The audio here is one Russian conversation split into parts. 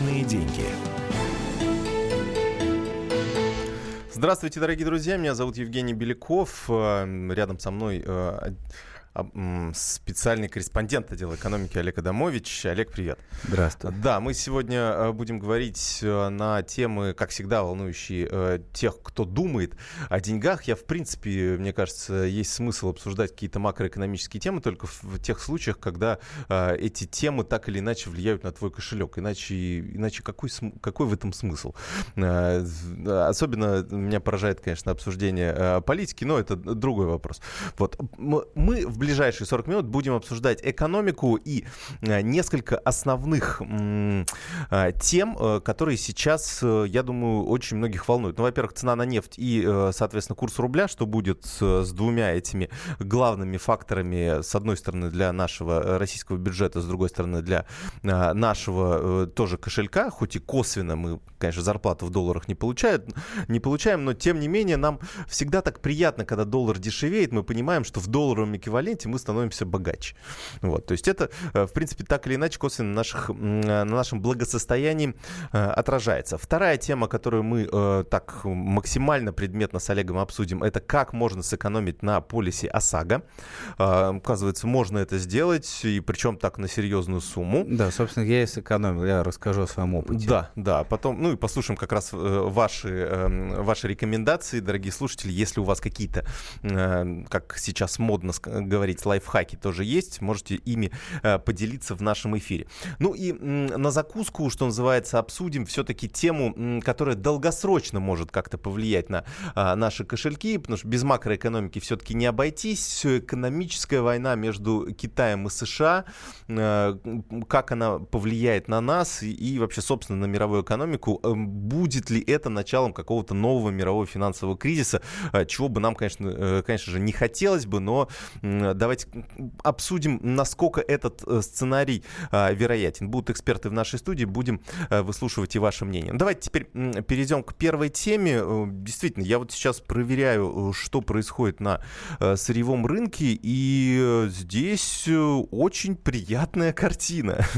Личные деньги. Здравствуйте, дорогие друзья. Меня зовут Евгений Беляков. Э, рядом со мной э, специальный корреспондент отдела экономики Олег Адамович. Олег, привет. Здравствуй. Да, мы сегодня э, будем говорить э, на темы, как всегда, волнующие э, тех, кто думает о деньгах. Я, в принципе, мне кажется, есть смысл обсуждать какие-то макроэкономические темы только в тех случаях, когда эти темы так или иначе влияют на твой кошелек. Иначе, иначе какой, какой в этом смысл? Особенно меня поражает, конечно, обсуждение политики, но это другой вопрос. Вот мы в ближайшие 40 минут будем обсуждать экономику и э, несколько основных э, тем, э, которые сейчас, я думаю, очень многих волнуют. Ну, во-первых, цена на нефть и, соответственно, курс рубля, что будет с двумя этими главными факторами, с одной стороны, для нашего российского бюджета, с другой стороны, для нашего тоже кошелька, хоть и косвенно мы, конечно, зарплату в долларах не, получают, не получаем, но, тем не менее, нам всегда так приятно, когда доллар дешевеет, мы понимаем, что в долларовом эквиваленте эквиваленте мы становимся богаче. Вот, то есть это, э, в принципе, так или иначе косвенно на, наших, э, на нашем благосостоянии э, отражается. Вторая тема, которую мы так максимально предметно с Олегом обсудим, это как можно сэкономить на полисе ОСАГО. Оказывается, можно это сделать, и причем так на серьезную сумму. Да, собственно, я и сэкономил, я расскажу о своем опыте. Да, да, потом, ну и послушаем как раз ваши, эм, ваши рекомендации, дорогие слушатели, если у вас какие-то, как сейчас модно говорить, лайфхаки тоже есть. Можете ими э, поделиться в нашем эфире. Ну и на закуску, что называется, обсудим все-таки тему, которая долгосрочно может как-то повлиять на а, наши кошельки, потому что без макроэкономики все-таки не обойтись. Экономическая война между Китаем и США, э, как она повлияет на нас и, и вообще, собственно, на мировую экономику. Э, будет ли это началом какого-то нового мирового финансового кризиса, чего бы нам, конечно, конечно же, не хотелось бы, но давайте обсудим, насколько этот э, сценарий а, вероятен. Будут эксперты в нашей студии, будем э, выслушивать и ваше мнение. Давайте теперь перейдем к первой теме. Э, действительно, я вот сейчас проверяю, что происходит на сырьевом рынке, и здесь очень приятная картина.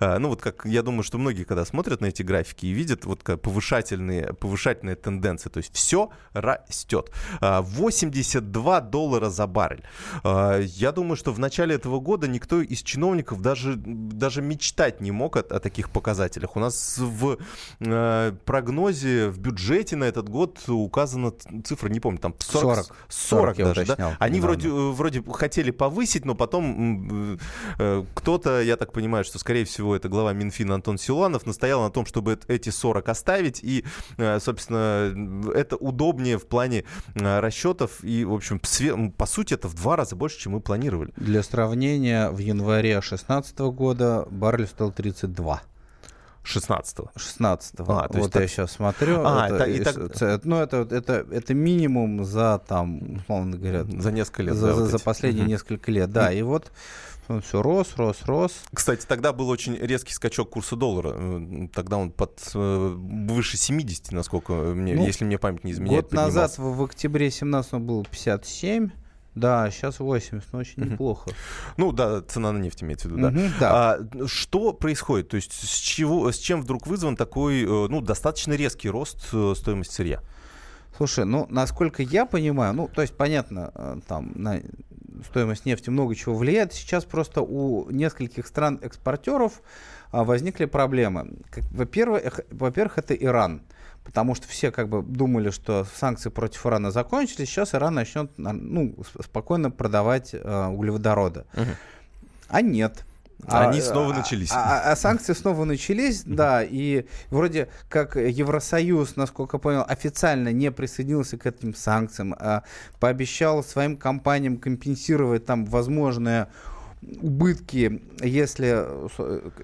А, ну вот как, я думаю, что многие, когда смотрят на эти графики и видят вот повышательные, повышательные тенденции, то есть все растет. 82 доллара за баррель. А, я думаю, что в начале этого года никто из чиновников даже, даже мечтать не мог о, о таких показателях. У нас в э, прогнозе, в бюджете на этот год указана цифра, не помню, там 40, 40, 40, 40 даже. Да? Они вроде, вроде хотели повысить, но потом э, кто-то, я так понимаю, что, скорее всего, это глава Минфина Антон Силуанов, настоял на том, чтобы эти 40 оставить. И, э, собственно, это удобнее в плане э, расчетов. И, в общем, по сути, это в два раза больше, чем мы планировали. Для сравнения, в январе 2016 года баррель стоил 32. 16-го. 16-го. А, вот так... я сейчас смотрю. А, это, это, и так... ну, это, это, это минимум за, там, условно говоря... За несколько лет. За, да, вот за последние угу. несколько лет, да. И вот он все рос, рос, рос. Кстати, тогда был очень резкий скачок курса доллара. Тогда он под э, выше 70, насколько мне, ну, если мне память не изменяет. Год назад, в, в октябре 17 он был 57. Да, сейчас 80, но очень неплохо. Ну да, цена на нефть имеется в виду, да. да. А, что происходит? То есть с, чего, с чем вдруг вызван такой, э, ну, достаточно резкий рост э, стоимости сырья? Слушай, ну, насколько я понимаю, ну, то есть, понятно, э, там, на стоимость нефти много чего влияет. Сейчас просто у нескольких стран-экспортеров а, возникли проблемы. Во-первых, во-первых, это Иран потому что все как бы думали, что санкции против Ирана закончились, сейчас Иран начнет ну, спокойно продавать э, углеводороды. Угу. А нет. А, Они снова а, начались. А, а, а санкции снова начались, да, и вроде как Евросоюз, насколько я понял, официально не присоединился к этим санкциям, а пообещал своим компаниям компенсировать там возможное убытки, если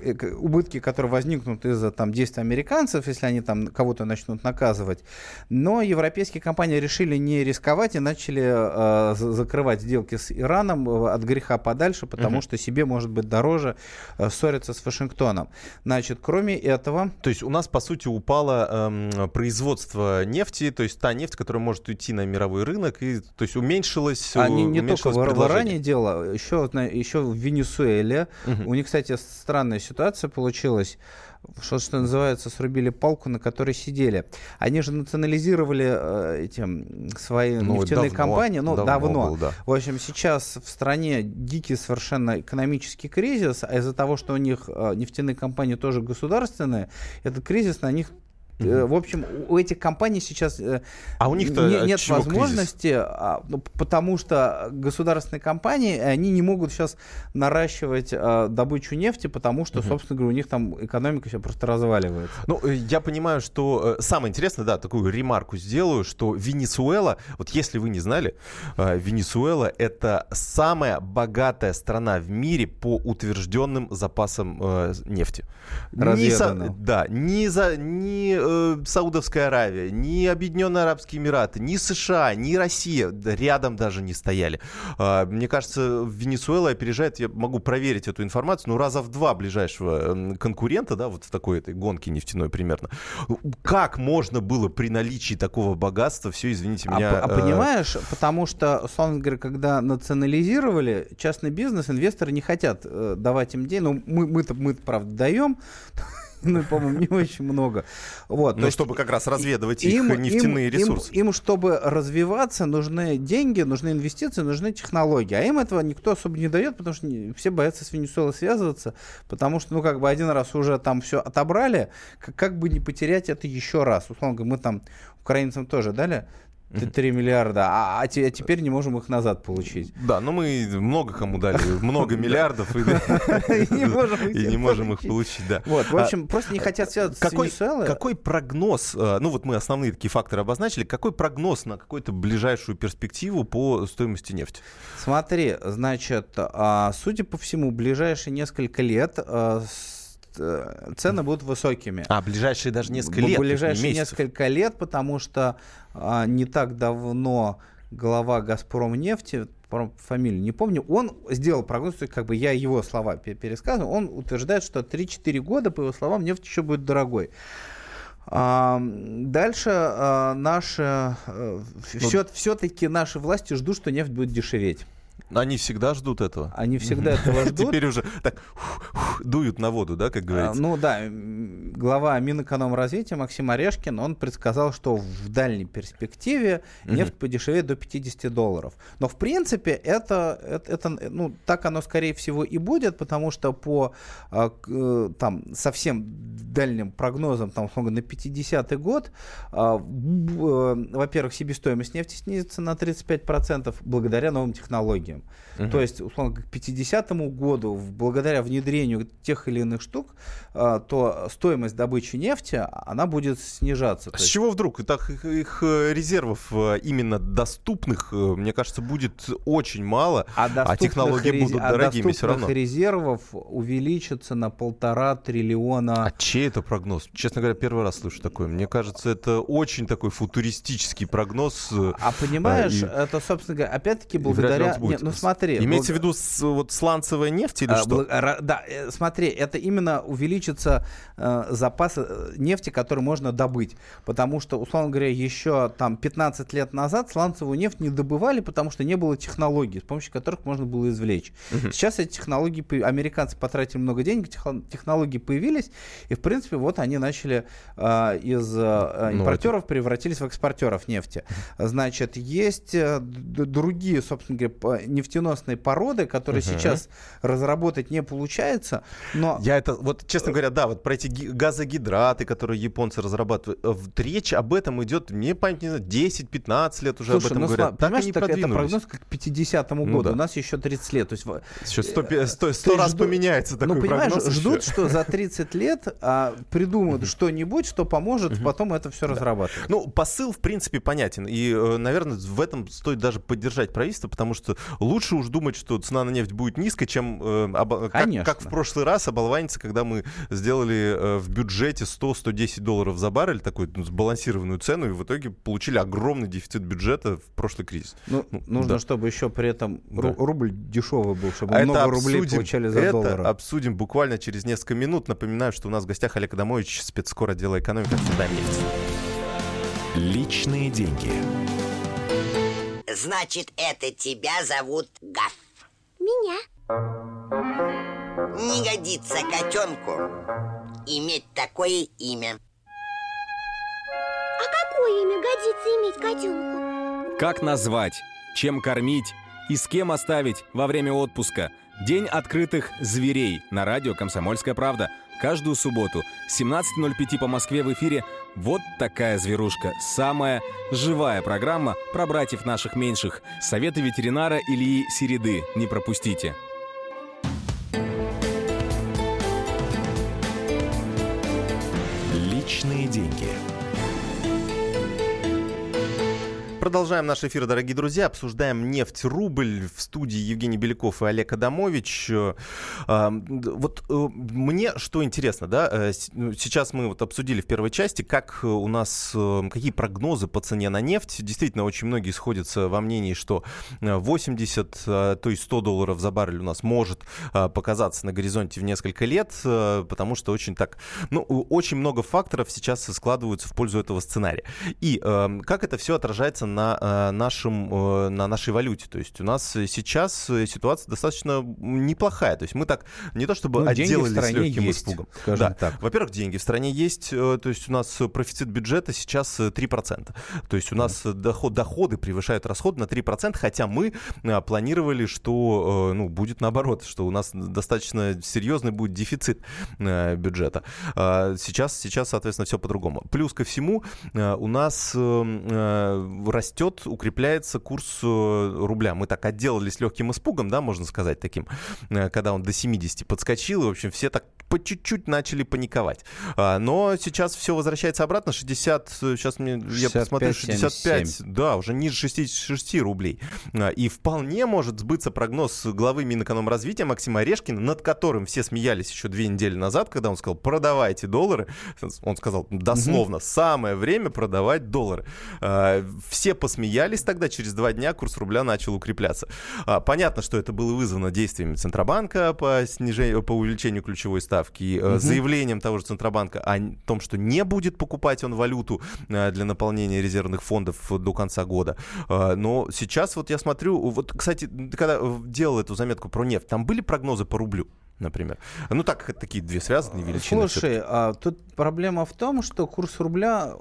э, убытки, которые возникнут из-за там действий американцев, если они там кого-то начнут наказывать. Но европейские компании решили не рисковать и начали э, закрывать сделки с Ираном э, от греха подальше, потому угу. что себе может быть дороже э, ссориться с Вашингтоном. Значит, кроме этого... То есть у нас, по сути, упало э, производство нефти, то есть та нефть, которая может уйти на мировой рынок, и то есть уменьшилось, а не, не только в Иране дело, еще, еще в Венесуэле. Угу. У них, кстати, странная ситуация получилась что, что называется, срубили палку, на которой сидели. Они же национализировали э, эти свои ну, нефтяные давно, компании, ну, давно. давно. Был, да. В общем, сейчас в стране дикий совершенно экономический кризис, а из-за того, что у них э, нефтяные компании тоже государственные, этот кризис на них Угу. В общем, у этих компаний сейчас э, а у них не, нет возможности, а, ну, потому что государственные компании, они не могут сейчас наращивать а, добычу нефти, потому что, собственно говоря, у них там экономика все просто разваливается. Ну, я понимаю, что самое интересное, да, такую ремарку сделаю, что Венесуэла, вот если вы не знали, Венесуэла это самая богатая страна в мире по утвержденным запасам э, нефти. Разведано. Не, да, не за, не э, Саудовская Аравия, ни Объединенные Арабские Эмираты, ни США, ни Россия рядом даже не стояли. Э, мне кажется, Венесуэла опережает, я могу проверить эту информацию, ну, раза в два ближайшего конкурента, да, вот в такой этой гонке нефтяной примерно. Как можно было при наличии такого богатства все, извините а меня... А, а понимаешь, потому что, условно говоря, когда национализировали частный бизнес, инвесторы не хотят э, давать им деньги, ну, мы, мы-то, мы правда, даем, ну, по-моему, не очень много. Вот, ну, чтобы как раз разведывать им, их нефтяные им, ресурсы. Им, им, чтобы развиваться, нужны деньги, нужны инвестиции, нужны технологии. А им этого никто особо не дает, потому что все боятся с Венесуэлой связываться, потому что, ну, как бы один раз уже там все отобрали, как, как бы не потерять это еще раз. Условно говоря, мы там украинцам тоже дали 3 миллиарда, а, а, а теперь не можем их назад получить. Да, но мы много кому дали, много миллиардов, и не можем их получить, да. Вот, в общем, просто не хотят связаться с Венесуэлой. Какой прогноз, а, ну вот мы основные такие факторы обозначили, какой прогноз на какую-то ближайшую перспективу по стоимости нефти? Смотри, значит, а, судя по всему, ближайшие несколько лет Э, цены будут высокими. А, ближайшие даже несколько лет? Ближайшие несколько лет, потому что а, не так давно глава «Газпром нефти», фамилию не помню, он сделал прогноз, как бы я его слова пересказываю, он утверждает, что 3-4 года, по его словам, нефть еще будет дорогой. А, дальше а, наши, а, э, все, все-таки наши власти ждут, что нефть будет дешеветь. Они всегда ждут этого. Они всегда этого ждут. Теперь уже так дуют на воду, да, как говорится. А, ну да, глава Минэкономразвития Максим Орешкин, он предсказал, что в дальней перспективе нефть подешевеет до 50 долларов. Но в принципе это, это, это, ну, так оно скорее всего и будет, потому что по а, э, там совсем дальним прогнозам, там, на 50-й год, а, э, во-первых, себестоимость нефти снизится на 35% благодаря новым технологиям. Угу. То есть, условно, к 50 году, благодаря внедрению тех или иных штук, а, то стоимость добычи нефти, она будет снижаться. А с чего вдруг? Так их, их э, резервов э, именно доступных, э, мне кажется, будет очень мало, а, а технологии рез... будут а дорогими все равно. резервов увеличится на полтора триллиона. А чей это прогноз? Честно говоря, первый раз слышу такое. Мне кажется, это очень такой футуристический прогноз. А понимаешь, и... это, собственно говоря, опять-таки благодаря... Нет, ну смотри. Имеется благ... в виду с, вот сланцевая нефть или а, что? Благ... Да, смотри, это именно увеличится э, запас э, нефти, который можно добыть. Потому что, условно говоря, еще там 15 лет назад сланцевую нефть не добывали, потому что не было технологий, с помощью которых можно было извлечь. Угу. Сейчас эти технологии, американцы потратили много денег, технологии появились, и, в принципе, вот они начали э, из э, ну, импортеров ну, превратились в экспортеров нефти. Значит, есть э, другие, собственно говоря, нефтеносные породы, которые угу. сейчас разработать не получается, но... Я это, вот, честно говоря, да, вот про эти газогидраты, которые японцы разрабатывают, э, речь об этом идет, мне память не знаю, 10-15 лет уже Слушай, об этом ну, говорят. Так понимаешь, так это прогноз как к 50-му ну, году, да. у нас еще 30 лет. То есть, еще 100, 100, 100 раз жду... поменяется такой Ну, понимаешь, прогноз ждут, еще. что за 30 лет а, придумают что-нибудь, что поможет потом это все разрабатывать. Ну, посыл, в принципе, понятен. И, э, наверное, в этом стоит даже поддержать правительство, потому что лучше уж думать, что цена на нефть будет низкой, чем э, об, как, как в прошлый раз оболваниться, когда мы сделали э, в бюджете 100-110 долларов за баррель, такую ну, сбалансированную цену, и в итоге получили огромный дефицит бюджета в прошлый кризис. Ну, ну нужно, да. чтобы еще при этом да. рубль дешевый был, чтобы а много обсудим, рублей получали за это доллары. обсудим буквально через несколько минут. Напоминаю, что у нас в гостях Олег Адамович, спецскор отдела экономики нефть. Личные деньги. Значит, это тебя зовут Гаф? Меня. годится котенку иметь такое имя. А какое имя годится иметь котенку? Как назвать, чем кормить и с кем оставить во время отпуска. День открытых зверей на радио «Комсомольская правда». Каждую субботу 17.05 по Москве в эфире «Вот такая зверушка». Самая живая программа про братьев наших меньших. Советы ветеринара Ильи Середы. Не пропустите. Личные деньги. Продолжаем наш эфир, дорогие друзья. Обсуждаем нефть, рубль. В студии Евгений Беляков и Олег Адамович. Э, вот э, мне что интересно, да, э, ну, сейчас мы вот обсудили в первой части, как у нас, какие прогнозы по цене на нефть. Действительно, очень многие сходятся во мнении, что 80, то есть 100 долларов за баррель у нас может показаться на горизонте в несколько лет, потому что очень так, ну, очень много факторов сейчас складываются в пользу этого сценария. И как это все отражается на, э, нашем, э, на нашей валюте. То есть у нас сейчас ситуация достаточно неплохая. То есть мы так не то чтобы ну, отделались легким есть, испугом. Да. Так. Во-первых, деньги в стране есть. Э, то есть у нас профицит бюджета сейчас 3%. То есть у нас mm. доход, доходы превышают расходы на 3%, хотя мы планировали, что ну, будет наоборот, что у нас достаточно серьезный будет дефицит бюджета. Сейчас, сейчас соответственно, все по-другому. Плюс ко всему у нас растет, укрепляется курс э, рубля. Мы так отделались легким испугом, да, можно сказать, таким, э, когда он до 70 подскочил, и, в общем, все так по чуть-чуть начали паниковать. А, но сейчас все возвращается обратно. 60, сейчас мне, 65, я посмотрю, 65, 77. да, уже ниже 66 рублей. А, и вполне может сбыться прогноз главы Минэкономразвития Максима Орешкина, над которым все смеялись еще две недели назад, когда он сказал, продавайте доллары. Он сказал дословно, угу. самое время продавать доллары. А, все посмеялись тогда, через два дня курс рубля начал укрепляться. Понятно, что это было вызвано действиями Центробанка по, снижению, по увеличению ключевой ставки угу. заявлением того же Центробанка о том, что не будет покупать он валюту э, для наполнения резервных фондов до конца года. Э, но сейчас вот я смотрю, вот, кстати, когда делал эту заметку про нефть, там были прогнозы по рублю? Например. Ну так, такие две связанные величины. Слушай, а, тут проблема в том, что курс рубля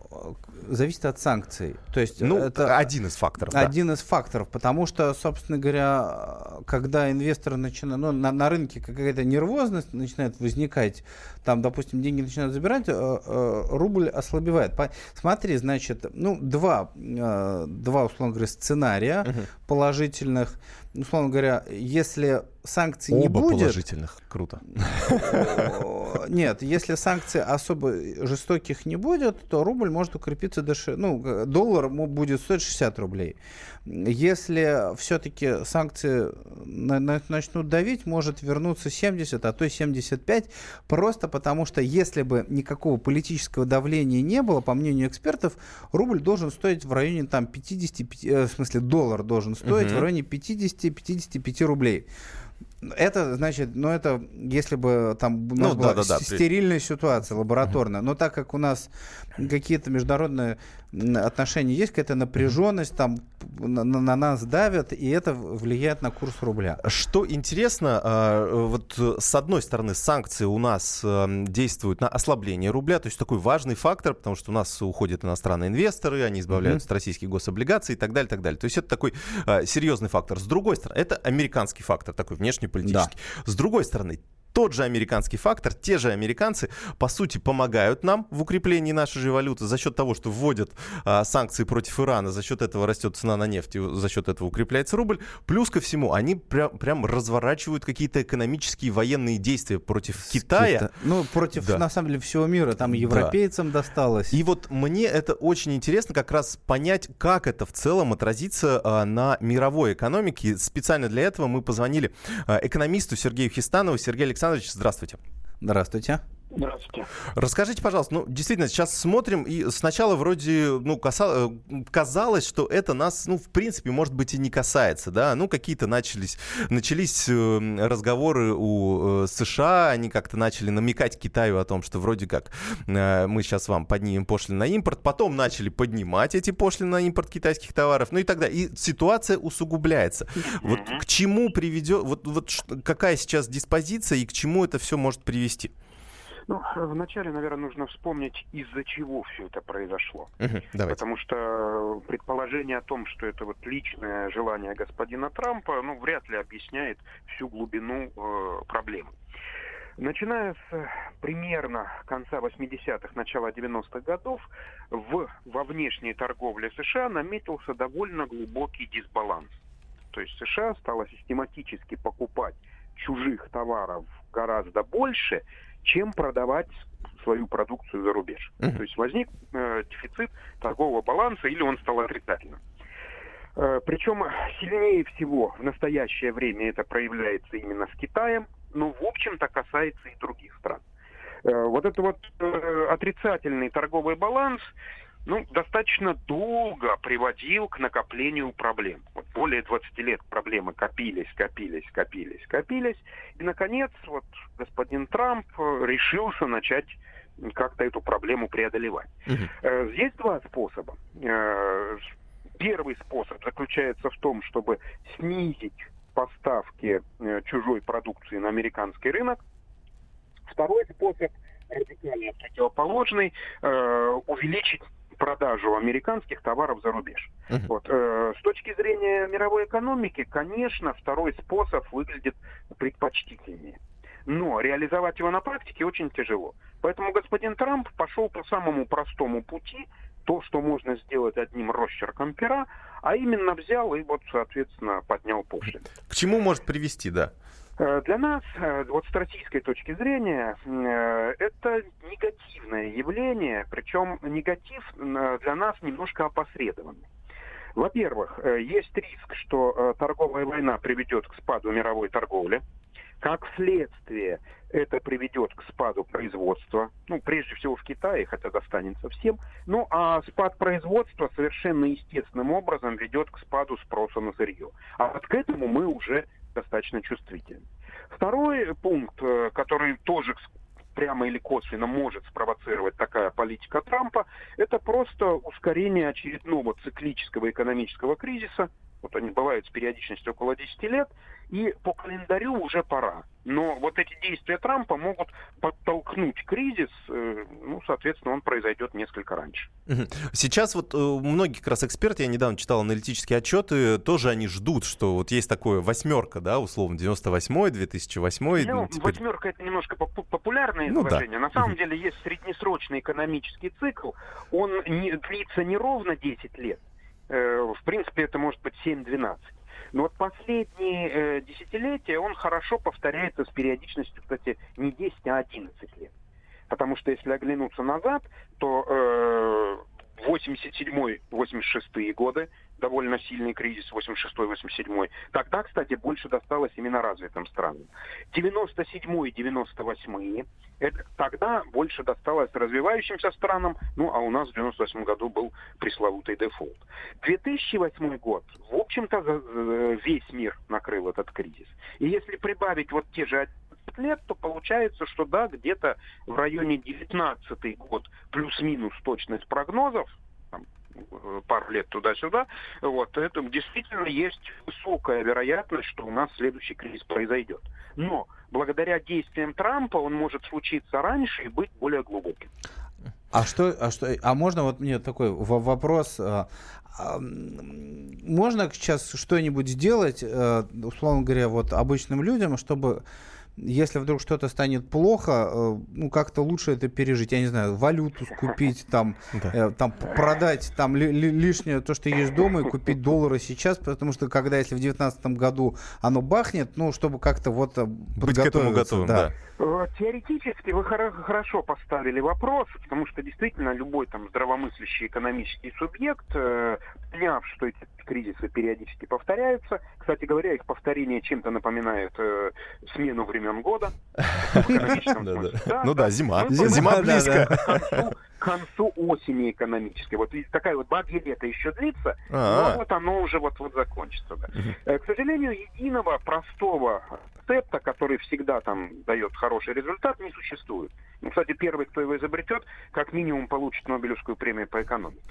зависит от санкций. То есть ну, это один из факторов. Один да. из факторов, потому что, собственно говоря, когда инвесторы начинают, ну, на, на рынке какая-то нервозность начинает возникать, там, допустим, деньги начинают забирать, э, э, рубль ослабевает. Смотри, значит, ну, два, э, два условно говоря, сценария угу. положительных условно говоря, если санкций Оба не будет... положительных. Круто. Нет, если санкций особо жестоких не будет, то рубль может укрепиться до... Ну, доллар будет стоить 60 рублей. Если все-таки санкции начнут давить, может вернуться 70, а то и 75, просто потому что если бы никакого политического давления не было, по мнению экспертов, рубль должен стоить в районе там 50, э, в смысле доллар должен стоить угу. в районе 50-55 рублей. Это значит, ну это если бы там у нас ну, была да, да, да, стерильная ситуация лабораторная, но так как у нас какие-то международные отношения есть, какая-то напряженность, там на, на нас давят, и это влияет на курс рубля. Что интересно, а, вот с одной стороны санкции у нас эм, действуют на ослабление рубля, то есть такой важный фактор, потому что у нас уходят иностранные инвесторы, они избавляются mm-hmm. от российских гособлигаций и так далее, так далее. То есть это такой а, серьезный фактор. С другой стороны, это американский фактор, такой внешнеполитический. Да. С другой стороны, тот же американский фактор, те же американцы, по сути, помогают нам в укреплении нашей же валюты за счет того, что вводят а, санкции против Ирана, за счет этого растет цена на нефть, и за счет этого укрепляется рубль. Плюс ко всему, они прям, прям разворачивают какие-то экономические военные действия против Китая. Ну, против, да. на самом деле, всего мира. Там европейцам да. досталось. И вот мне это очень интересно как раз понять, как это в целом отразится а, на мировой экономике. Специально для этого мы позвонили а, экономисту Сергею Хистанову. Сергей Александрович, здравствуйте. Здравствуйте. Здравствуйте. Расскажите, пожалуйста, ну, действительно, сейчас смотрим, и сначала вроде, ну, каса... Э, казалось, что это нас, ну, в принципе, может быть, и не касается, да, ну, какие-то начались, начались э, разговоры у э, США, они как-то начали намекать Китаю о том, что вроде как мы сейчас вам поднимем пошлины на импорт, потом начали поднимать эти пошлины на импорт китайских товаров, ну и так далее, и ситуация усугубляется. Вот к чему приведет, вот, вот какая сейчас диспозиция и к чему это все может привести? Ну, вначале, наверное, нужно вспомнить, из-за чего все это произошло. Угу, Потому что предположение о том, что это вот личное желание господина Трампа, ну, вряд ли объясняет всю глубину э, проблемы. Начиная с примерно конца 80-х, начала 90-х годов, в, во внешней торговле США наметился довольно глубокий дисбаланс. То есть США стала систематически покупать чужих товаров гораздо больше, чем продавать свою продукцию за рубеж. Uh-huh. То есть возник э, дефицит торгового баланса или он стал отрицательным. Э, причем сильнее всего в настоящее время это проявляется именно с Китаем, но в общем-то касается и других стран. Э, вот этот вот э, отрицательный торговый баланс ну, достаточно долго приводил к накоплению проблем. Вот более 20 лет проблемы копились, копились, копились, копились. И, наконец, вот господин Трамп э, решился начать как-то эту проблему преодолевать. Угу. Здесь два способа. Э, первый способ заключается в том, чтобы снизить поставки чужой продукции на американский рынок. Второй способ радикально противоположный, увеличить продажу американских товаров за рубеж. Uh-huh. Вот, э, с точки зрения мировой экономики, конечно, второй способ выглядит предпочтительнее. Но реализовать его на практике очень тяжело. Поэтому господин Трамп пошел по самому простому пути, то, что можно сделать одним росчерком пера, а именно взял и вот, соответственно, поднял пошлины. К чему может привести, да? Э, для нас, э, вот с российской точки зрения, э, это негативное явление, причем негатив для нас немножко опосредованный. Во-первых, есть риск, что торговая война приведет к спаду мировой торговли. Как следствие, это приведет к спаду производства, ну, прежде всего в Китае, хотя достанется всем. Ну, а спад производства совершенно естественным образом ведет к спаду спроса на сырье. А вот к этому мы уже достаточно чувствителен. Второй пункт, э, который тоже прямо или косвенно может спровоцировать такая политика Трампа, это просто ускорение очередного циклического экономического кризиса, вот они бывают с периодичностью около 10 лет, и по календарю уже пора. Но вот эти действия Трампа могут подтолкнуть кризис, э, ну, соответственно, он произойдет несколько раньше. Сейчас вот э, многие как раз эксперты, я недавно читал аналитические отчеты, тоже они ждут, что вот есть такое восьмерка, да, условно, 98-й, 2008-й. Ну, теперь... восьмерка это немножко популярное изложение. Ну, да. На самом деле есть среднесрочный экономический цикл, он не, длится не ровно 10 лет, в принципе, это может быть 7-12. Но вот последние э, десятилетия он хорошо повторяется с периодичностью, кстати, не 10, а 11 лет. Потому что если оглянуться назад, то э, 87-86 годы, довольно сильный кризис 86-87. Тогда, кстати, больше досталось именно развитым странам. 97-98 это тогда больше досталось развивающимся странам, ну а у нас в 98 году был пресловутый дефолт. 2008 год, в общем-то, весь мир накрыл этот кризис. И если прибавить вот те же лет, то получается, что да, где-то в районе 19 год плюс-минус точность прогнозов, там, э, пару лет туда-сюда, вот, это действительно есть высокая вероятность, что у нас следующий кризис произойдет. Но благодаря действиям Трампа он может случиться раньше и быть более глубоким. А что, а что, а можно вот мне такой вопрос, а, можно сейчас что-нибудь сделать, э, условно говоря, вот обычным людям, чтобы если вдруг что-то станет плохо, э, ну, как-то лучше это пережить. Я не знаю, валюту купить, там, э, там продать там ли, ли, лишнее то, что есть дома, и купить доллары сейчас, потому что когда, если в 2019 году оно бахнет, ну, чтобы как-то вот э, Быть к этому готовым, да. да. Теоретически вы хорошо поставили вопрос, потому что действительно любой там здравомыслящий экономический субъект, поняв, что эти кризисы периодически повторяются, кстати говоря, их повторение чем-то напоминает э, смену времен года. Ну да. зима. Зима близко. к концу, осени экономической. Вот такая вот бабье лето еще длится, но вот оно уже вот-вот закончится. Э, К сожалению, единого простого рецепта, который всегда там дает хороший результат, не существует. Ну, кстати, первый, кто его изобретет, как минимум получит Нобелевскую премию по экономике.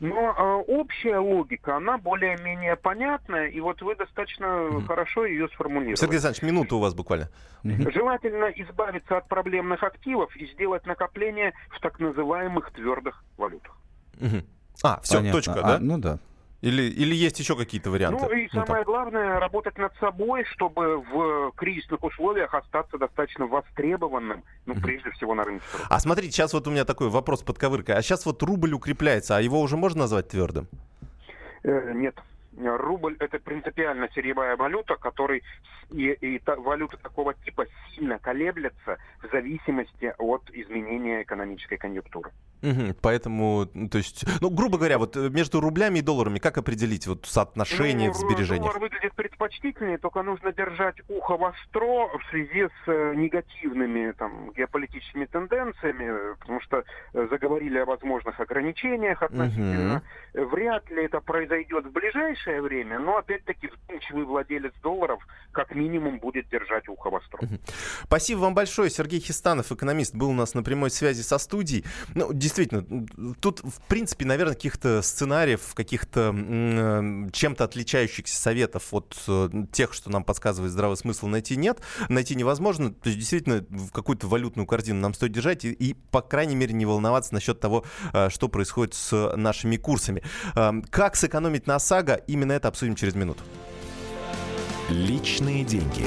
Но э, общая логика, она более-менее понятная, и вот вы достаточно хорошо ее сформулировали. Сергей Александрович, минута у вас буквально. Желательно избавиться от проблемных активов и сделать накопление в так называемых твердых валютах. Мгм. А, все, Понятно. точка, А, да? Ну да. Или, или есть еще какие-то варианты? Ну и Ну, самое главное, работать над собой, чтобы в кризисных условиях остаться достаточно востребованным, ну, прежде всего, на рынке. А смотрите, сейчас вот у меня такой вопрос под ковыркой. А сейчас вот рубль укрепляется, а его уже можно назвать твердым? Э, Нет. Рубль это принципиально сырьевая валюта, который и, и та- валюты такого типа сильно колеблется в зависимости от изменения экономической конъюнктуры. Мгм, Поэтому, то есть, ну, грубо говоря, вот э, между рублями и долларами как определить вот соотношение Ну, в сбережениях? Доллар выглядит предпочтительнее, только нужно держать ухо востро в связи с э, негативными там, геополитическими тенденциями, потому что э, заговорили о возможных ограничениях относительно. Э, Вряд ли это произойдет в ближайшее время, но опять-таки вдумчивый владелец долларов как минимум будет держать ухо востро. Спасибо вам большое. Сергей Хистанов, экономист, был у нас на прямой связи со студией. Ну, действительно, м, тут, в принципе, наверное, каких-то сценариев, каких-то э, чем-то отличающихся советов от э, тех, что нам подсказывает здравый смысл, найти нет. Найти невозможно. То есть, действительно, какую-то валютную корзину нам стоит держать и, и, по крайней мере, не волноваться насчет того, э, что происходит с нашими курсами. Э, Как сэкономить на ОСАГО? Именно это обсудим через минуту. Личные деньги.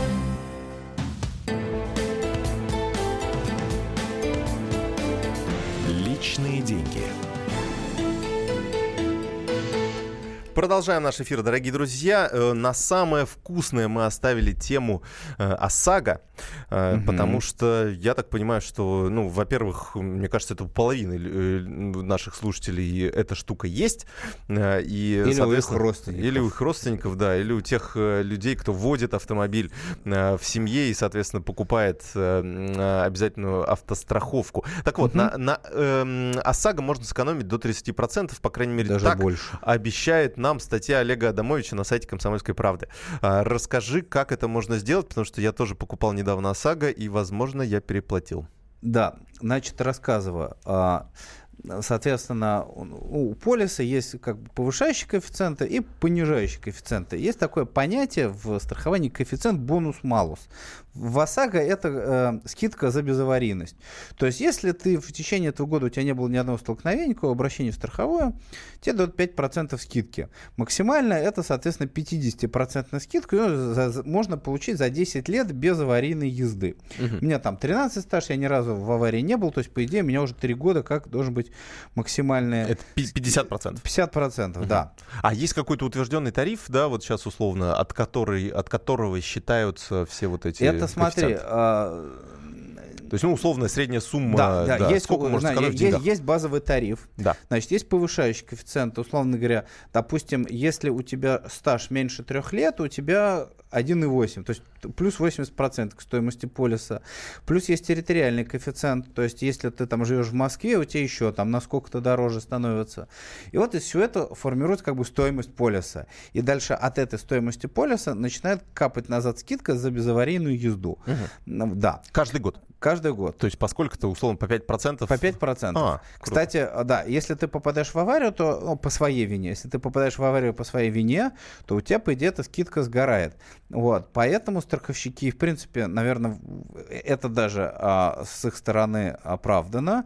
Личные деньги. Продолжаем наш эфир, дорогие друзья. Э, На самое вкусное мы оставили тему э, ОСАГО, э, потому что я так понимаю, что, ну, во-первых, мне кажется, это у половины наших слушателей эта штука есть. э, И, Или у их родственников. Или у их родственников, да, или у тех людей, кто водит автомобиль э, в семье и, соответственно, покупает э, обязательную автостраховку. Так вот, на, на эм, ОСАГО можно сэкономить до 30%, по крайней мере, Даже так больше. обещает нам статья Олега Адамовича на сайте «Комсомольской правды». А, Расскажи, как это можно сделать, потому что я тоже покупал недавно ОСАГО, и, возможно, я переплатил. Да, значит, рассказываю. А, Соответственно, у полиса есть как бы повышающие коэффициенты и понижающие коэффициенты. Есть такое понятие в страховании коэффициент бонус-малус. В ОСАГО это э, скидка за безаварийность. То есть, если ты в течение этого года у тебя не было ни одного столкновения, никакого обращения в страховую, тебе дают 5% скидки. Максимально это, соответственно, 50% скидку её за- за- можно получить за 10 лет без аварийной езды. У меня там 13 стаж, я ни разу в аварии не был, то есть, по идее, у меня уже 3 года как должен быть максимальный... Это пи- 50%. 50%, да. А есть какой-то утвержденный тариф, да, вот сейчас условно, от, который, от которого считаются все вот эти Это смотри, коэффициенты? а, То есть, ну, условная средняя сумма, да, да, есть, сколько можно сэкономить в есть, есть базовый тариф, Да. Значит, есть повышающий коэффициент, условно говоря, допустим, если у тебя стаж меньше трех лет, у тебя 1,8, то есть плюс 80% к стоимости полиса. Плюс есть территориальный коэффициент, то есть если ты там живешь в Москве, у тебя еще там на сколько-то дороже становится. И вот из всего это формирует как бы стоимость полиса. И дальше от этой стоимости полиса начинает капать назад скидка за безаварийную езду. Ну, Да, Каждый год. каждый год. То есть, поскольку-то, условно, по 5%. По 5%. А, круто. Кстати, а, да, если ты попадаешь в аварию, то ну, по своей вине. Если ты попадаешь в аварию по своей вине, то у тебя, по идее, эта скидка сгорает. Вот. Поэтому страховщики, в принципе, наверное, это даже а, с их стороны оправдано.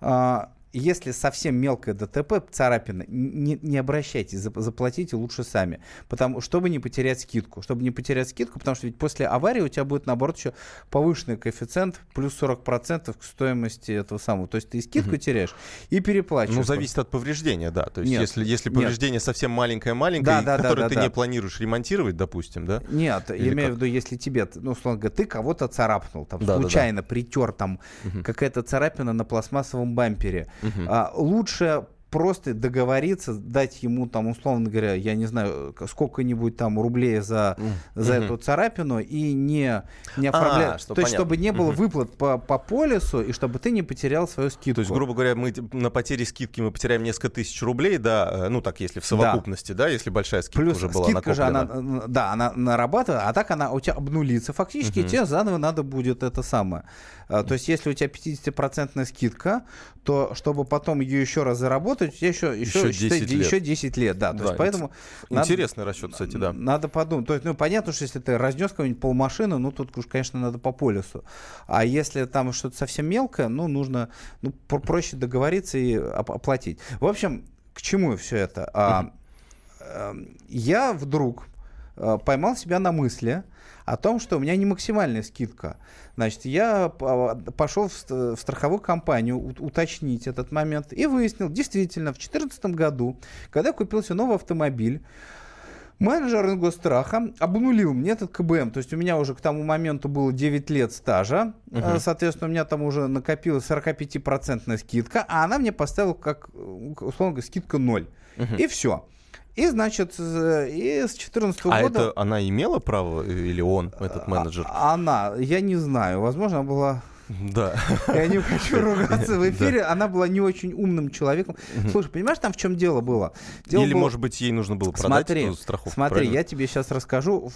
а, если совсем мелкое ДТП, царапина, не, не обращайтесь, заплатите лучше сами. Потому, чтобы не потерять скидку. Чтобы не потерять скидку, потому что ведь после аварии у тебя будет, наоборот, еще повышенный коэффициент, плюс 40% к стоимости этого самого. То есть ты и скидку угу. теряешь, и переплачиваешь. Ну, зависит от повреждения, да. То есть нет, если, если повреждение нет. совсем маленькое-маленькое, да, да, которое да, да, ты да. не планируешь ремонтировать, допустим, да? Нет, Или я имею в виду, если тебе, ну, условно говоря, ты кого-то царапнул, там, да, случайно да, да. притер, там, угу. какая-то царапина на пластмассовом бампере, Угу. А, лучше просто договориться, дать ему там, условно говоря, я не знаю, сколько-нибудь там рублей за, mm. за эту царапину и не, не оформлять. А, что То есть, чтобы не было выплат по, по полису и чтобы ты не потерял свою скидку. То есть, грубо говоря, мы на потере скидки мы потеряем несколько тысяч рублей, да, э, ну так, если в совокупности, да, да если большая скидка Плюс уже была скидка накоплена. же, она, да, она нарабатывает, а так она у тебя обнулится. Фактически угу. тебе заново надо будет это самое. А, то есть, если у тебя 50% скидка, то чтобы потом ее еще раз заработать, у тебя еще, еще, еще, 10, лет. еще 10 лет. Да, то да, есть, поэтому интересный надо, расчет, кстати, да. Надо подумать. То есть, ну, понятно, что если ты разнес какую-нибудь полмашины, ну, тут уж, конечно, надо по полюсу. А если там что-то совсем мелкое, ну, нужно ну, проще договориться и оплатить. В общем, к чему все это? А, э, я вдруг поймал себя на мысли о том, что у меня не максимальная скидка. Значит, я пошел в страховую компанию уточнить этот момент и выяснил, действительно, в 2014 году, когда я купил себе новый автомобиль, Менеджер Ингостраха обнулил мне этот КБМ. То есть у меня уже к тому моменту было 9 лет стажа. Uh-huh. Соответственно, у меня там уже накопилась 45% скидка, а она мне поставила как, условно говоря, скидка 0. Uh-huh. И все. И, значит, и с 2014 а года... А это она имела право или он, этот менеджер? А, она, я не знаю. Возможно, она была да. Я не хочу ругаться в эфире. Она была не очень умным человеком. Слушай, понимаешь, там в чем дело было? Или, может быть, ей нужно было продать эту страховку. Смотри, я тебе сейчас расскажу,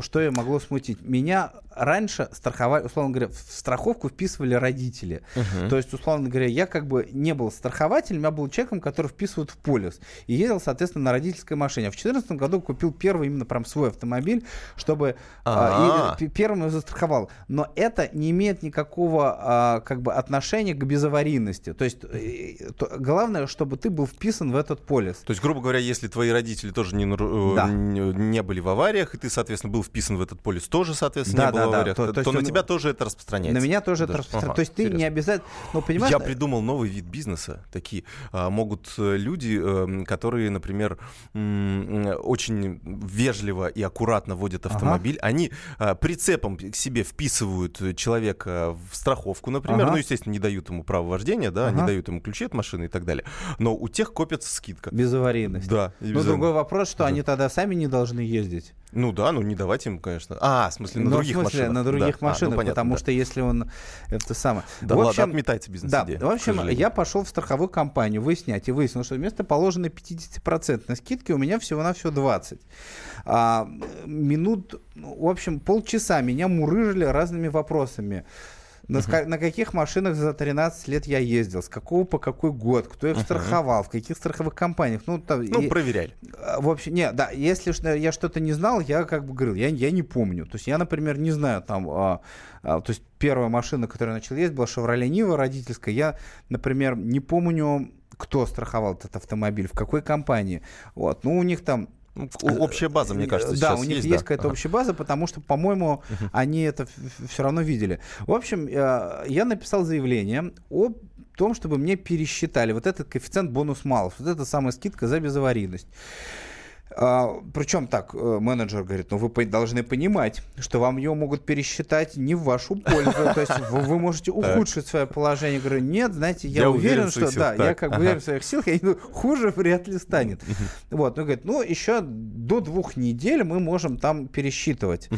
что я могло смутить. Меня раньше страховали, условно говоря, в страховку вписывали родители. То есть, условно говоря, я как бы не был страхователем, я был человеком, который вписывают в полис. И ездил, соответственно, на родительской машине. А в 2014 году купил первый именно прям свой автомобиль, чтобы а, первым его застраховал. Но это не имеет никакого а, как бы отношения к безаварийности. То есть э, то, главное, чтобы ты был вписан в этот полис. То есть, грубо говоря, если твои родители тоже не, э, да. не, были в авариях, и ты, соответственно, был вписан в этот полис, тоже, соответственно, да, не был да, в авариях, то, то, то на тебя тоже это распространяется. На меня тоже да. это распространяется. Ага, то есть интересно. ты не обязательно... Ну, понимаешь, Я придумал новый вид бизнеса. Такие а, могут э, люди, а, которые, например, м- очень вежливо и аккуратно водят автомобиль, ага. они а, прицепом к себе вписывают человека в страховку, например, ага. ну, естественно, не дают ему право вождения, да, ага. не дают ему ключи от машины и так далее. Но у тех копится скидка. Без аварийности. Да. Но другой вопрос, что да. они тогда сами не должны ездить. Ну да, ну не давать им, конечно. А, в смысле, на Но других в смысле, машинах. на других да. машинах, а, ну, понятно, потому да. что если он это самое. Да в общем, ладно, отметайте бизнес-идею. Да, в общем, я пошел в страховую компанию выяснять и выяснил, что вместо положенной 50% скидки у меня всего-навсего 20. А, минут, в общем, полчаса меня мурыжили разными вопросами. На, uh-huh. на каких машинах за 13 лет я ездил, с какого по какой год, кто их uh-huh. страховал, в каких страховых компаниях. Ну, там, ну и, проверяли. А, в общем, нет, да, если я что-то не знал, я как бы говорил, я, я не помню. То есть я, например, не знаю там... А, а, то есть первая машина, которая начала ездить, была Chevrolet Niva родительская. Я, например, не помню, кто страховал этот автомобиль, в какой компании. Вот. Ну, у них там общая база, мне кажется, да, у них есть, есть да. какая-то ага. общая база, потому что, по-моему, угу. они это все равно видели. В общем, э, я написал заявление о том, чтобы мне пересчитали вот этот коэффициент бонус малов, вот эта самая скидка за безаварийность. А, причем так, э, менеджер говорит, ну вы должны понимать, что вам ее могут пересчитать не в вашу пользу, то есть вы, вы можете ухудшить свое положение. Я говорю, нет, знаете, я, я уверен, что да, так. я как бы уверен в своих силах, я, ну, хуже вряд ли станет. Вот, ну говорит, ну еще до двух недель мы можем там пересчитывать.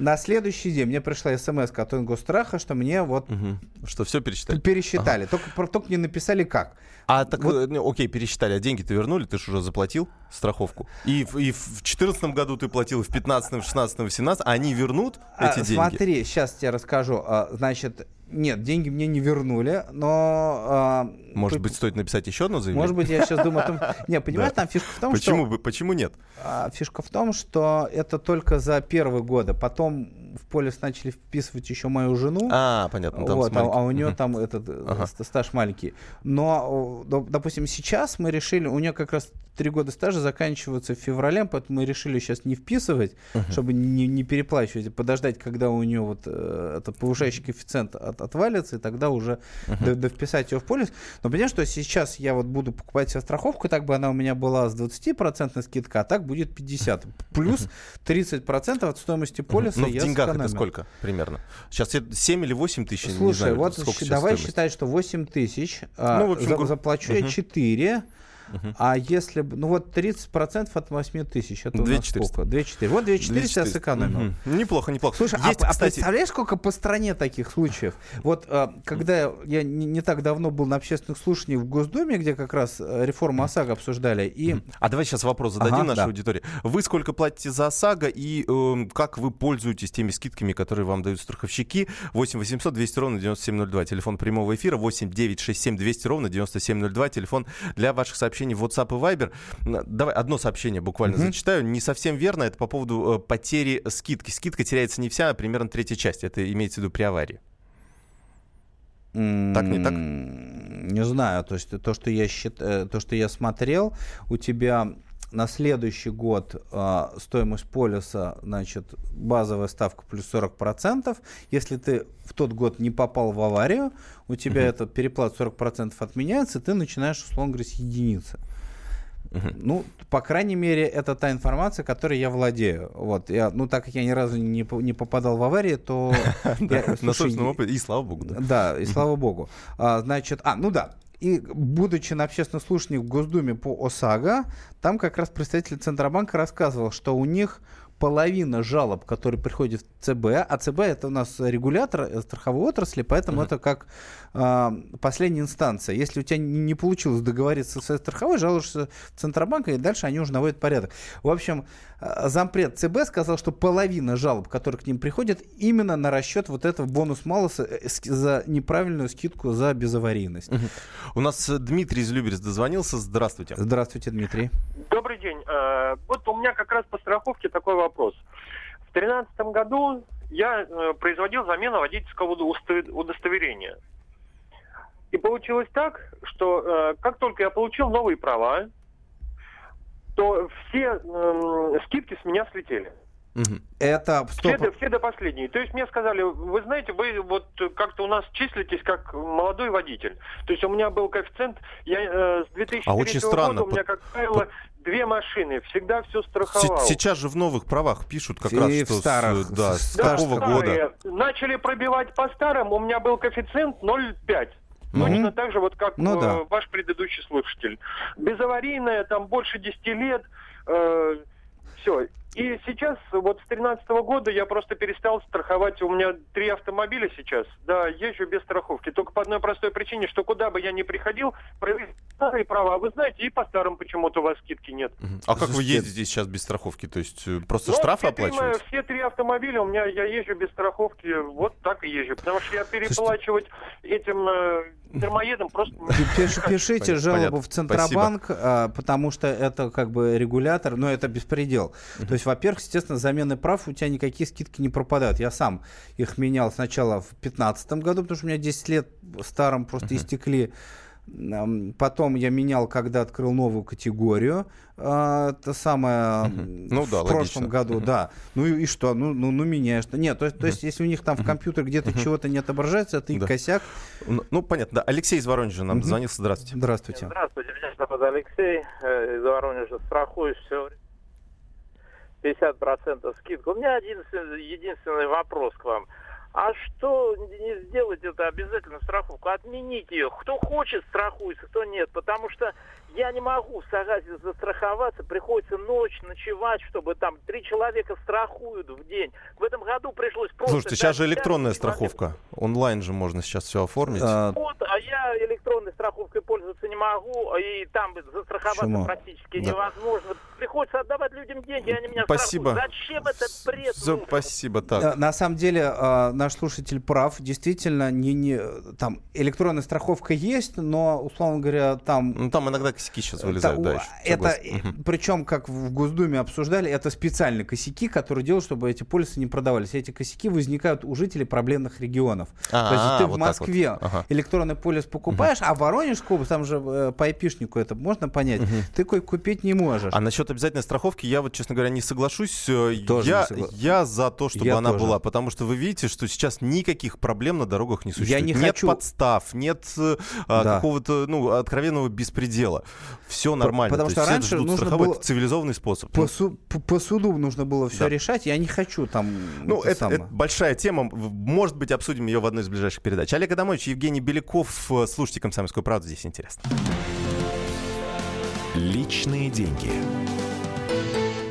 На следующий день мне пришла смс от Ингостраха, что мне вот... Угу. Что все пересчитали? Пересчитали. Ага. Только, только не написали как. А так, вот. ну, окей, пересчитали, а деньги ты вернули, ты же уже заплатил страховку. И, и в 2014 году ты платил, в 15 в 16 в 17 они вернут эти а, деньги? Смотри, сейчас тебе расскажу. А, значит, нет, деньги мне не вернули, но... А, Может быть, стоит написать еще одно заявление? Может быть, я сейчас думаю о том... Не, понимаешь, там фишка в том, почему, что... Почему нет? А, фишка в том, что это только за первые годы. Потом в полис начали вписывать еще мою жену. А, понятно. Там вот, а, а у нее Мгм. там этот э, Ага. ст- стаж маленький. Но, э, доп- допустим, сейчас мы решили, у нее как раз три года стажа заканчиваются в феврале, поэтому мы решили сейчас не вписывать, чтобы не, не переплачивать, а подождать, когда у нее вот э, этот повышающий коэффициент от- отвалится, и тогда уже до- довписать ее в полис. Но понимаешь, что сейчас я вот буду покупать себе страховку, так бы она у меня была с 20% скидка, а так будет 50. Плюс 30% от стоимости полиса Ну, в деньгах это сколько примерно? Сейчас 7 или 8 тысяч, Слушай, не знаю, вот сколько давай стоимость. считать, что 8 тысяч, ну, а, в общем, за, заплачу угу. я 4, а если... Ну вот 30% от 8 тысяч, это 2 у нас сколько? 2 Вот 2 400 я сэкономил. Угу. Неплохо, неплохо. Слушай, а Есть, а, кстати... а представляешь, сколько по стране таких случаев? Вот а, когда я не, не так давно был на общественных слушаниях в Госдуме, где как раз э, реформу ОСАГО обсуждали, и... А давай сейчас вопрос зададим ага, нашей да. аудитории. Вы сколько платите за ОСАГО и э, как вы пользуетесь теми скидками, которые вам дают страховщики? 8 800 200 ровно 9702. Телефон прямого эфира 8 9 6 7 200 ровно 9702. Телефон для ваших сообщений в WhatsApp и Viber. Давай одно сообщение буквально зачитаю. Не совсем верно. Это по поводу э, потери скидки. Скидка теряется не вся, а примерно третья часть. Это имеется в виду при аварии. Так, не так? Не знаю, то есть то, что я счит... э, то, что я смотрел, у тебя на следующий год а, стоимость полиса, значит, базовая ставка плюс 40%. Если ты в тот год не попал в аварию, у тебя этот переплат 40% отменяется, и ты начинаешь, условно говоря, с единицы. Ну, по крайней мере, это та информация, которой я владею. Вот, я, ну, так как я ни разу не, не попадал в аварии, то... На собственном опыте. И слава богу, да. да, и слава богу. А, значит, а, ну да. И будучи на общественном слушании в Госдуме по ОСАГО, там как раз представитель Центробанка рассказывал, что у них половина жалоб, которые приходят в ЦБ, а ЦБ это у нас регулятор э, страховой отрасли, поэтому это как а, последняя инстанция. Если у тебя не не получилось договориться со страховой, жалуешься в Центробанк, и дальше они уже наводят порядок. В общем, а, зампред ЦБ сказал, что половина жалоб, которые к ним приходят, именно на расчет вот этого бонус-малуса э, ски- за неправильную скидку за безаварийность. У нас э, Дмитрий из Люберец дозвонился. Здравствуйте. Здравствуйте, Дмитрий. Добрый день. Э, Вот у меня как раз по страховке такой вопрос. В 2013 году я э, производил замену водительского удосто- удостоверения. И получилось так, что э, как только я получил новые права, то все эм, скидки с меня слетели. Мгм. Это Все, до, все до последней. То есть мне сказали, вы знаете, вы вот как-то у нас числитесь как молодой водитель. То есть у меня был коэффициент, я э, с 2003 А очень странно, года у меня, как правило, две машины, всегда все страховал. Се- Сейчас же в новых правах пишут как И раз, в что с- старых, да, с- с да, какого старые. года. Начали пробивать по старым, у меня был коэффициент 0,5. Мгм. Точно так же, вот как Ну э, да. ваш предыдущий слушатель. Безаварийная, там больше 10 лет. все. И сейчас, вот с 2013 года я просто перестал страховать. У меня три автомобиля сейчас. Да, езжу без страховки. Только по одной простой причине, что куда бы я ни приходил, проверить старые права. А вы знаете, и по старым почему-то у вас скидки нет. А как вы Слушайте, ездите сейчас без страховки? То есть э, просто Ну, штрафы все три мои- оплачиваете? все три автомобиля у меня, я езжу без страховки, вот так и езжу. Потому что я переплачивать этим э, термоедом просто... не- Пиш- Пишите Понятно. жалобу в Спасибо. Центробанк, а, потому что это как бы регулятор, но это беспредел. То есть, во-первых, естественно, замены прав у тебя никакие скидки не пропадают. Я сам их менял сначала в 2015 году, потому что у меня 10 лет старым просто истекли. Ам, Потом я менял, когда открыл новую категорию. А, Это самое м, Ну в да, прошлом логично. году, Мгм. да. Ну и, и что? Ну, ну, ну меняешь. Нет, то, есть- то есть, если у них там в компьютере где-то чего-то не отображается, это их Да. косяк. Ну, Ну, понятно. Да. Алексей из Воронежа нам дозвонился. Здравствуйте. Здравствуйте. Здравствуйте, меня зовут Алексей э, из Воронежа. Страхуюсь все время. 50% скидка. У меня единственный, единственный вопрос к вам. А что не сделать это обязательно страховку? Отменить ее. Кто хочет, страхуется, кто нет. Потому что я не могу в Сагасе застраховаться. Приходится ночь ночевать, чтобы там три человека страхуют в день. В этом году пришлось просто... Слушайте, сейчас же электронная страховка. Онлайн же можно сейчас все оформить. А, Вот, а я электронной страховкой пользоваться не могу, и там застраховаться Почему? практически Да. невозможно. приходится отдавать людям деньги, они меня Спасибо. страхуют. Зачем этот бред? Нужен? спасибо. Так. На самом деле э, наш слушатель прав, действительно, не, не, там электронная страховка есть, но, условно говоря, там... Ну, там иногда косяки сейчас вылезают, да, это, Согласен. Мгм. причем, как в Госдуме обсуждали, это специальные косяки, которые делают, чтобы эти полисы не продавались. Эти косяки возникают у жителей проблемных регионов. А, То есть ты вот в Москве вот. Ага. электронный полис покупаешь, а в Воронежской области, там же э, по айпишнику это можно понять, ты кой купить не можешь. А насчет обязательной страховки я вот, честно говоря, не соглашусь. Э, Тоже я, не согла- я за то, чтобы Я она тоже. была, потому что вы видите, что сейчас никаких проблем на дорогах не существует. не нет хочу- подстав, нет э, а, Да. какого-то ну, откровенного беспредела. Все нормально. потому То что раньше ждут нужно страховой. было Это цивилизованный способ. По, су- по- по суду нужно было все Да. решать, я не хочу там... Ну, это, это большая тема. Может быть, обсудим ее в одной из ближайших передач. Олег Адамович, Евгений Беляков. Э, Слушайте «Комсомольскую правду», здесь интересно. Личные деньги.